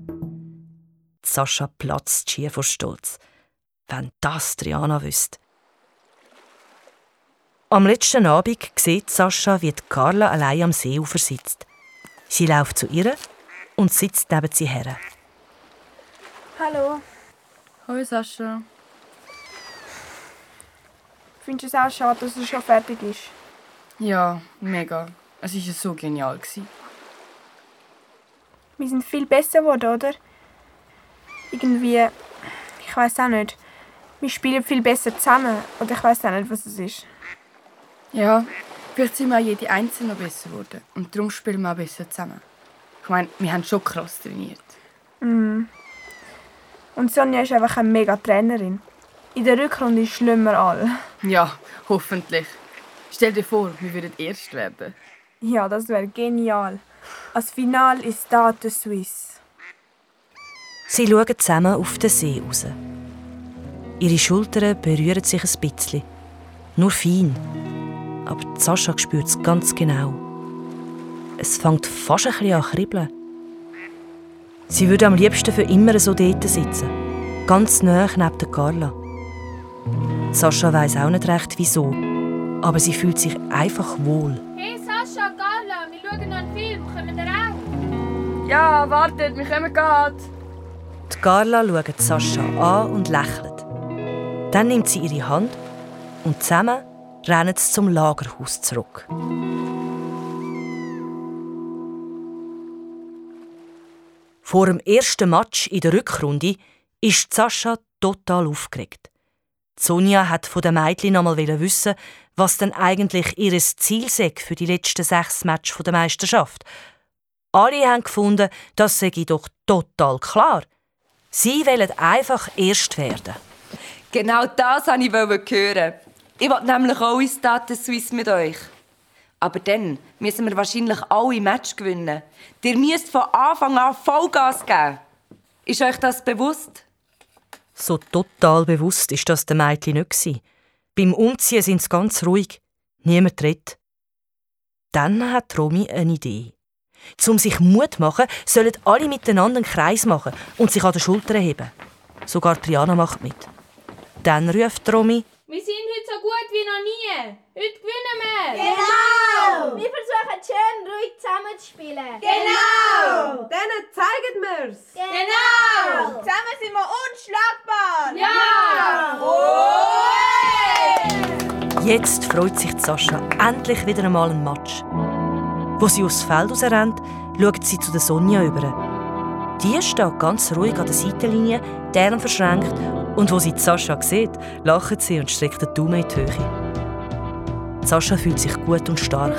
E: Sascha platzt schier vor Stolz. Wenn das Triana wüsste. Am letzten Abend sieht Sascha, wie Carla allein am Seeufer sitzt. Sie läuft zu ihr und sitzt neben sie her.
P: Hallo.
M: Hallo Sascha.
P: Findest du es auch schade, dass es schon fertig ist?
M: Ja, mega. Es war so genial.
P: Wir sind viel besser geworden, oder? Irgendwie, ich weiß auch nicht. Wir spielen viel besser zusammen und ich weiß auch nicht, was es ist.
M: Ja, vielleicht sind wir auch jede Einzelne besser geworden und darum spielen wir auch besser zusammen. Ich meine, wir haben schon krass trainiert.
P: Mhm. Und Sonja ist einfach eine mega Trainerin. In der Rückrunde schlimmen wir alle.
M: Ja, hoffentlich. Stell dir vor, wir würden erst werden.
P: Ja, das wäre genial. Als Final ist Stade Suisse.
E: Sie schauen zusammen auf den See raus. Ihre Schultern berühren sich ein bisschen. Nur fein. Aber Sascha spürt es ganz genau. Es fängt fast ein bisschen an zu kribbeln. Sie würde am liebsten für immer so dort sitzen. Ganz nah neben der Carla. Sascha weiß auch nicht recht, wieso. Aber sie fühlt sich einfach wohl.
H: Hey Sascha, Carla, wir schauen noch einen Film. Kommen wir auch?
M: Ja, wartet, wir kommen gerade.
E: Die Carla schaut Sascha an und lächelt. Dann nimmt sie ihre Hand und zusammen rennen sie zum Lagerhaus zurück. Vor dem ersten Match in der Rückrunde ist Sascha total aufgeregt. Sonja hat von den Mädchen einmal wissen, was denn eigentlich ihr Ziel für die letzten sechs Matches der Meisterschaft. Alle haben gefunden, das sei doch total klar. Sie wollen einfach erst werden.
R: Genau das wollte ich hören. Ich wollte nämlich auch ins Stade Suisse mit euch. Aber dann müssen wir wahrscheinlich alle Match gewinnen. Ihr müsst von Anfang an Vollgas geben. Ist euch das bewusst?
E: So total bewusst ist das den Mädchen nicht. Beim Umziehen sind sie ganz ruhig. Niemand redet. Dann hat Romy eine Idee. Zum sich Mut zu machen, sollen alle miteinander einen Kreis machen und sich an den Schultern heben. Sogar Triana macht mit. Dann ruft Romy,
H: Wir sind heute so gut wie noch nie. Heute gewinnen wir.
O: Genau! Wir versuchen schön ruhig zusammenzuspielen.
L: Genau! Denen zeigen wir's!
O: Genau!
P: Zusammen sind wir unschlagbar!
H: Ja!
E: Jetzt freut sich Sascha endlich wieder einmal ein Match. Wo sie aufs Feld rausrennt, schaut sie zu der Sonja über. Die steht ganz ruhig an der Seitenlinie, die Arme verschränkt, und wo sie Sascha sieht, lacht sie und streckt den Daumen in die Höhe. Sascha fühlt sich gut und stark.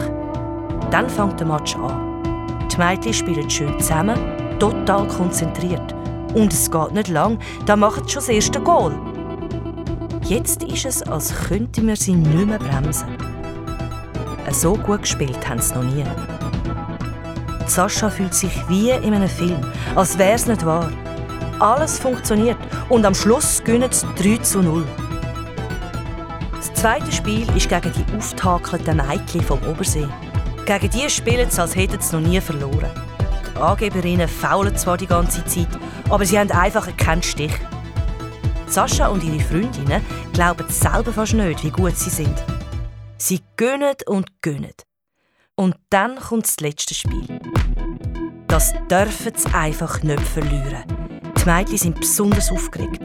E: Dann fängt der Match an. Die Mädchen spielen schön zusammen, total konzentriert. Und es geht nicht lang, da machen sie schon das erste Goal. Jetzt ist es, als könnten wir sie nicht mehr bremsen. So gut gespielt haben sie noch nie. Sascha fühlt sich wie in einem Film, als wäre es nicht wahr. Alles funktioniert und am Schluss gewinnen sie 3 zu 0. Das zweite Spiel ist gegen die auftakelten Mädchen vom Obersee. Gegen die spielen sie, als hätten sie noch nie verloren. Die Angeberinnen faulen zwar die ganze Zeit, aber sie haben einfach keinen Stich. Sascha und ihre Freundinnen glauben selber fast nicht, wie gut sie sind. Sie gönnen und gönnen. Und dann kommt das letzte Spiel. Das dürfen sie einfach nicht verlieren. Die Mädchen sind besonders aufgeregt.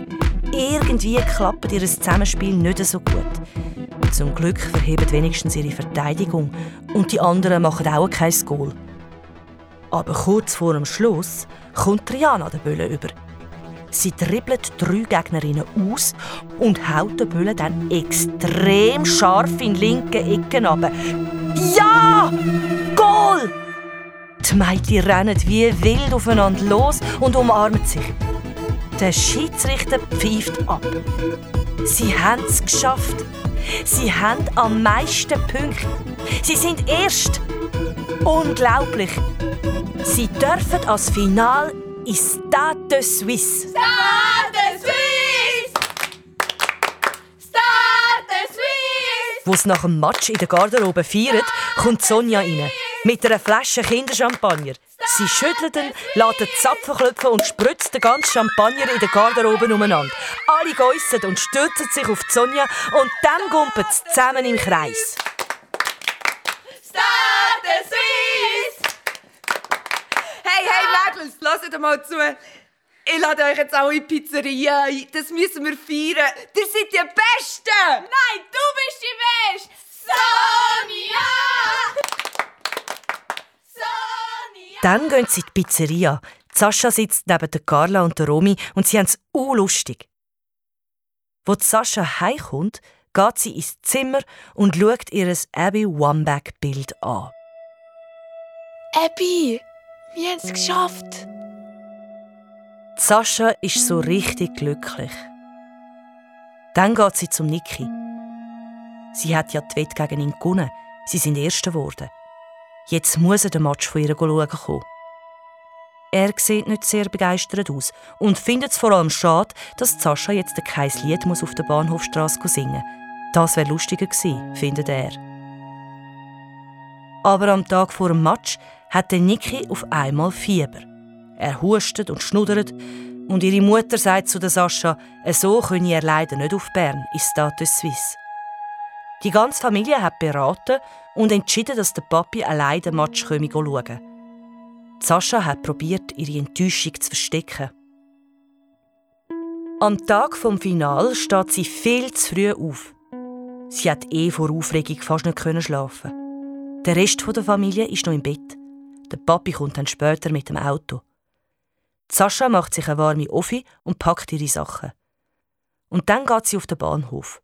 E: Irgendwie klappt ihr Zusammenspiel nicht so gut. Zum Glück verheben wenigstens ihre Verteidigung und die anderen machen auch kein Goal. Aber kurz vor dem Schluss kommt Triana den Böllen über. Sie dribbelt drei Gegnerinnen aus und haut den Böllen dann extrem scharf in den linken Ecken runter. Ja! Goal! Die Mädchen rennen wie wild aufeinander los und umarmen sich. Der Schiedsrichter pfeift ab. Sie haben es geschafft. Sie haben am meisten Punkte. Sie sind erst. Unglaublich. Sie dürfen als Final ins Stade de Suisse.
H: Stade Suisse! Stade Suisse!
E: Wo es nach dem Match in der Garderobe feiert, kommt Sonja rein. Mit einer Flasche Kinderchampagner. Sie schüttelt ihn, lässt den Zapfen klopfen und spritzt den ganzen Champagner in der Garderobe umeinander. Alle geissen und stürzen sich auf Sonja und dann gumpen sie zusammen im Kreis.
Q: Stade Suisse! Hey, hey, Mädels, lasst mal zu. Ich lade euch jetzt auch in die Pizzeria ein. Das müssen wir feiern. Ihr seid die Besten!
H: Nein, du bist die Beste! Sonja!
E: Dann gehen sie in die Pizzeria. Sascha sitzt neben der Carla und der Romy und sie haben es lustig. Wo Sascha heimkommt, geht sie ins Zimmer und schaut ihr Abby Wambach-Bild an.
G: Abby, wir haben es geschafft.
E: Sascha ist so richtig glücklich. Dann geht sie zum Niki. Sie hat ja die Wette gegen ihn gewonnen. Sie sind Erste geworden. Jetzt muss er den Match von ihr schauen kommen. Er sieht nicht sehr begeistert aus und findet es vor allem schade, dass Sascha jetzt kein Lied muss auf der Bahnhofstrasse singen muss. Das wäre lustiger gewesen, findet er. Aber am Tag vor dem Match hat Niki auf einmal Fieber. Er hustet und schnuddert und ihre Mutter sagt zu der Sascha, so könne er leider nicht auf Bern ins de Suisse. Die ganze Familie hat beraten und entschieden, dass der Papi allein den Match schauen könne. Sascha hat probiert, ihre Enttäuschung zu verstecken. Am Tag vom Final steht sie viel zu früh auf. Sie hat eh vor Aufregung fast nicht schlafen. Der Rest der Familie ist noch im Bett. Der Papi kommt dann später mit dem Auto. Sascha macht sich eine warme Offi und packt ihre Sachen. Und dann geht sie auf den Bahnhof.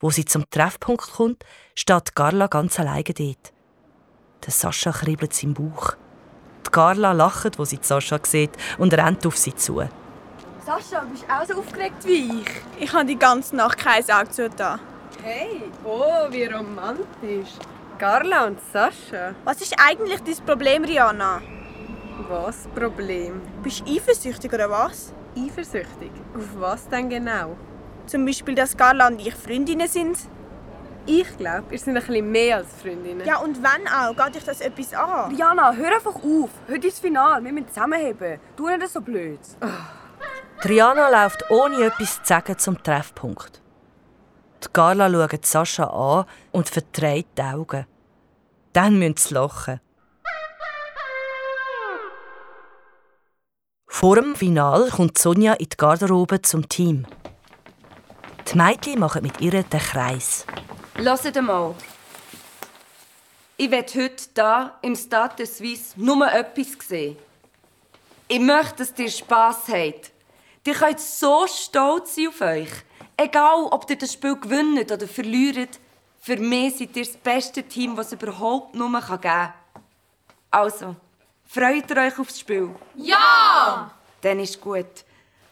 E: Wo sie zum Treffpunkt kommt, steht Carla ganz alleine dort. Der Sascha kribbelt im Bauch. Die Carla lacht, wo sie Sascha sieht und rennt auf sie zu.
P: Sascha, bist du auch so aufgeregt wie ich?
S: Ich habe die ganze Nacht kein Auge zugetan.
L: Hey, oh, wie romantisch. Carla und Sascha.
S: Was ist eigentlich dein Problem, Rihanna?
L: Was Problem?
S: Bist du eifersüchtig oder was?
L: Eifersüchtig? Auf was denn genau?
S: Zum Beispiel, dass Carla und ich Freundinnen sind?
L: Ich glaube, ihr seid ein bisschen mehr als Freundinnen.
S: Ja, und wenn auch? Geht euch das etwas an?
Q: Rihanna, hör einfach auf. Heute ist das Finale. Wir müssen zusammenheben. Tu nicht so blöd.
E: Triana läuft ohne etwas zu sagen zum Treffpunkt. Die Carla schaut Sascha an und verdreht die Augen. Dann müssen sie lachen. Vor dem Final kommt Sonja in die Garderobe zum Team. Die Mädchen machen mit ihr den Kreis.
R: Hört mal. Ich will heute hier im Stade de Suisse nur etwas sehen. Ich möchte, dass ihr Spass habt. Ihr könnt so stolz sein auf euch. Egal, ob ihr das Spiel gewinnt oder verliert, für mich seid ihr das beste Team, das es überhaupt nur geben kann. Also, freut ihr euch aufs Spiel?
C: Ja!
R: Dann ist gut.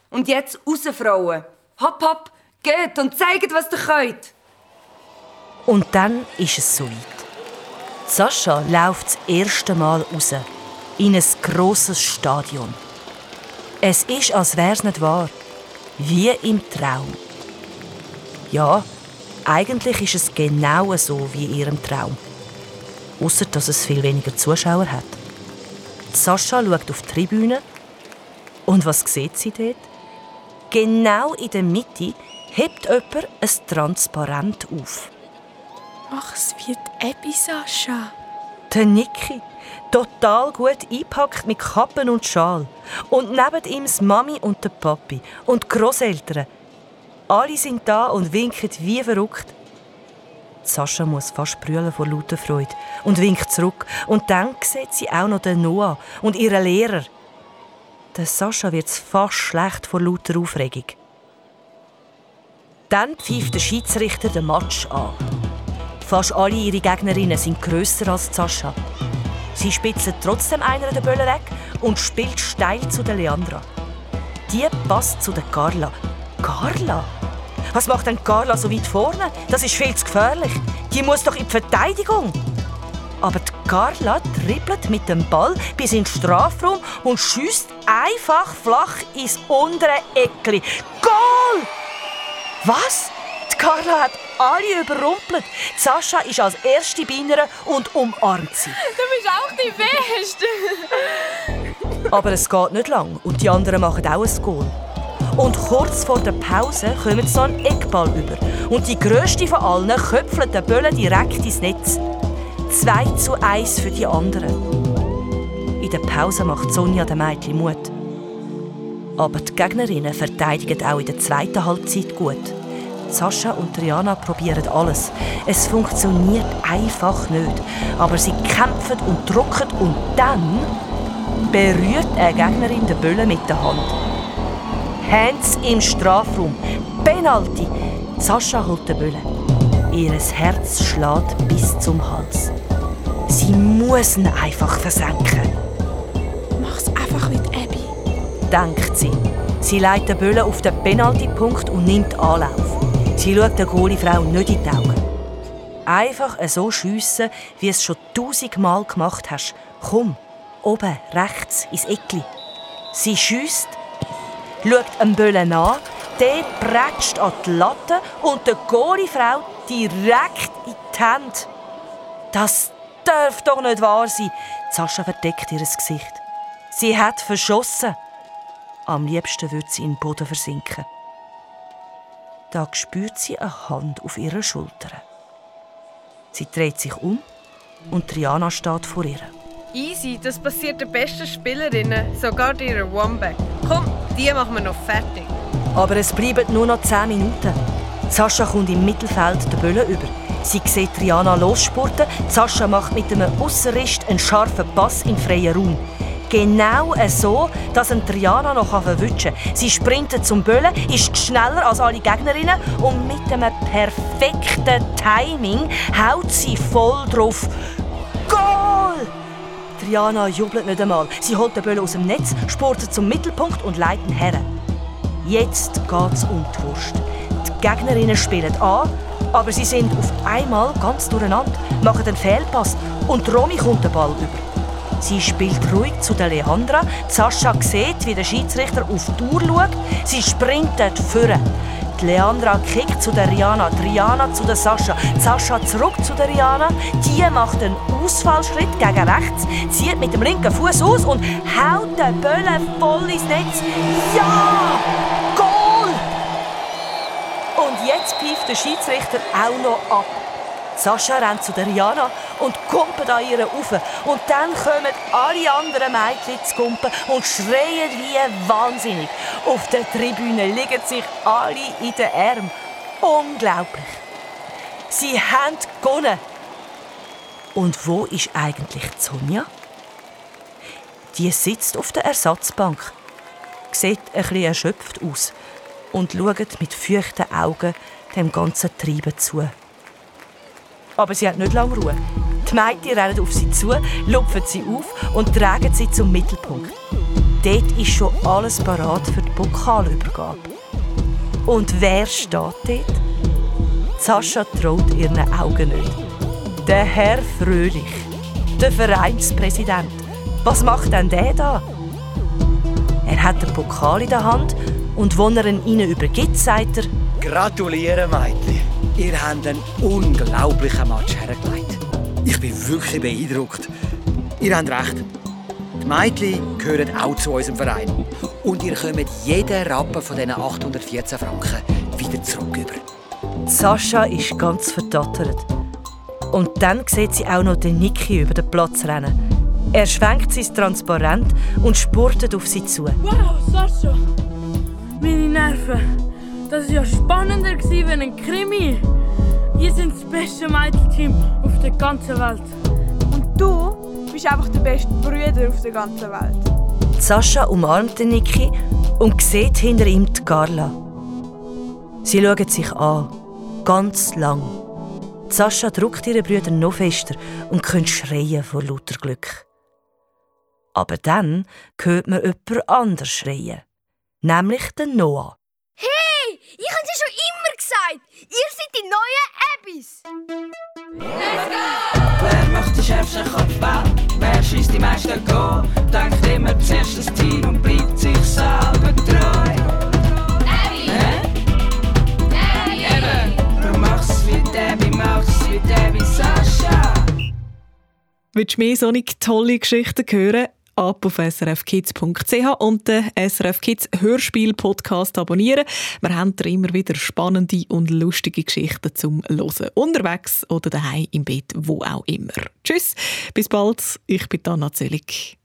R: Und jetzt raus, Frauen. Hopp, hopp, geht und zeigt, was ihr könnt.
E: Und dann ist es soweit. Sascha läuft das erste Mal raus. In ein grosses Stadion. Es ist, als wäre es nicht wahr. Wie im Traum. Ja, eigentlich ist es genau so wie in ihrem Traum. Außer dass es viel weniger Zuschauer hat. Sascha schaut auf die Tribüne. Und was sieht sie dort? Genau in der Mitte hebt jemand ein Transparent auf.
G: Ach, es wird Abby, Sascha.
E: Der Niki. Total gut eingepackt mit Kappen und Schal. Und neben ihm das Mami und der Papi. Und die Grosseltern. Alle sind da und winken wie verrückt. Sascha muss fast brüllen vor lauter Freude und winkt zurück. Und dann sieht sie auch noch den Noah und ihren Lehrer. Der Sascha wird fast schlecht vor lauter Aufregung. Dann pfeift der Schiedsrichter den Match an. Fast alle ihre Gegnerinnen sind grösser als Sascha. Sie spitzen trotzdem einer der Bälle weg und spielt steil zu der Leandra. Die passt zu der Carla. Carla? Was macht denn Carla so weit vorne? Das ist viel zu gefährlich. Die muss doch in die Verteidigung. Aber die Carla dribbelt mit dem Ball bis in den Strafraum und schießt einfach flach ins untere Eckli. Goal! Was? Die Carla hat alle überrumpelt. Die Sascha ist als erste bei ihnen und umarmt sie.
H: Du bist auch die Beste.
E: Aber es geht nicht lang und die anderen machen auch ein Goal. Und kurz vor der Pause kommen sie so einen Eckball über. Und die grösste von allen köpfelt den Böllen direkt ins Netz. 2 zu 1 für die anderen. In der Pause macht Sonja den Mädchen Mut. Aber die Gegnerinnen verteidigen auch in der zweiten Halbzeit gut. Sascha und Triana probieren alles. Es funktioniert einfach nicht. Aber sie kämpfen und drucken und dann berührt eine Gegnerin den Böllen mit der Hand. Hands im Strafraum. Penalty. Sascha holt den Böllen. Ihr Herz schlägt bis zum Hals. Sie muss ihn einfach versenken. Denkt sie. Sie leitet den Böllen auf den Penaltypunkt und nimmt Anlauf. Sie schaut der Goalie-Frau nicht in die Augen. Einfach so schiessen, wie es schon tausendmal gemacht hast. Komm, oben, rechts, ins Eckli. Sie schiesst, schaut einen Böllen an, der prätscht an die Latte und der Goalie-Frau direkt in die Hände. Das darf doch nicht wahr sein. Sascha verdeckt ihr Gesicht. Sie hat verschossen. Am liebsten würde sie in den Boden versinken. Da spürt sie eine Hand auf ihrer Schulter. Sie dreht sich um und Triana steht vor ihr.
L: Easy, das passiert den besten Spielerinnen, sogar ihrer Womback. Komm, die machen wir noch fertig.
E: Aber es bleiben nur noch 10 Minuten. Sascha kommt im Mittelfeld den Böllen über. Sie sieht Triana losspurten. Sascha macht mit einem Aussenrist einen scharfen Pass in freien Raum. Genau so, dass ein Triana noch verwutschen kann. Sie sprintet zum Böllen, ist schneller als alle Gegnerinnen und mit einem perfekten Timing haut sie voll drauf. Goal! Triana jubelt nicht einmal. Sie holt den Böllen aus dem Netz, spurtet zum Mittelpunkt und leitet ihn her. Jetzt geht's um die Wurst. Die Gegnerinnen spielen an, aber sie sind auf einmal ganz durcheinander, machen einen Fehlpass und Romy kommt den Ball über. Sie spielt ruhig zu der Leandra. Sascha sieht, wie der Schiedsrichter auf die Uhr schaut. Sie sprintet vorne. Die Leandra kickt zu der Rihanna, die Rihanna zu der Sascha, die Sascha zurück zu der Rihanna. Die macht einen Ausfallschritt gegen rechts, zieht mit dem linken Fuß aus und haut den Böllen voll ins Netz. Ja! Goal! Und jetzt pfeift der Schiedsrichter auch noch ab. Sascha rennt zu der Rihanna und kumpelt an ihr rauf. Und dann kommen alle anderen Mädchen zu kumpen und schreien wie wahnsinnig. Auf der Tribüne liegen sich alle in den Armen. Unglaublich. Sie haben gewonnen. Und wo ist eigentlich Sonja? Die sitzt auf der Ersatzbank, sieht bisschen erschöpft aus und schaut mit feuchten Augen dem ganzen Treiben zu. Aber sie hat nicht lange Ruhe. Die Mädchen rennen auf sie zu, lupfen sie auf und tragen sie zum Mittelpunkt. Dort ist schon alles parat für die Pokalübergabe. Und wer steht dort? Sascha traut ihren Augen nicht. Der Herr Fröhlich, der Vereinspräsident. Was macht denn der da? Er hat den Pokal in der Hand und wenn er ihn ihnen übergibt, sagt er:
N: Gratuliere, Mädchen. Ihr habt einen unglaublichen Match hergelegt. Ich bin wirklich beeindruckt. Ihr habt recht. Die Mädchen gehören auch zu unserem Verein. Und ihr kommt jeden Rappen von diesen 814 Franken wieder zurück über.
E: Sascha ist ganz verdattert. Und dann sieht sie auch noch den Niki über den Platz rennen. Er schwenkt sein Transparent und spurtet auf sie zu.
K: Wow, Sascha! Meine Nerven! Das war ja spannender wie ein Krimi. Ihr seid das beste Mädchenteam auf der ganzen Welt.
S: Und du bist einfach der beste Bruder auf der ganzen Welt.
E: Sascha umarmt den Niki und sieht hinter ihm die Carla. Sie schauen sich an, ganz lang. Sascha drückt ihre Brüder noch fester und können schreien vor lauter Glück. Aber dann hört man jemand anders schreien, nämlich den Noah.
I: Ich habe es ja schon immer gesagt. Ihr seid die neuen Abbys.
B: Let's go! Wer macht die schärfsten Kopfball? Wer schießt die meisten Goal? Denkt immer zuerst das Team und bleibt sich selber treu.
C: Abby!
B: Hä?
C: Abby!
B: Eben! Du machst wie Debbie, machst wie Debbie Sascha.
A: Willst du mehr solche tolle Geschichten hören? Ab auf srfkids.ch und den SRF Kids Hörspiel Podcast abonnieren. Wir haben da immer wieder spannende und lustige Geschichten zum Hören. Unterwegs oder daheim im Bett, wo auch immer. Tschüss, bis bald. Ich bin Anna Zöllig.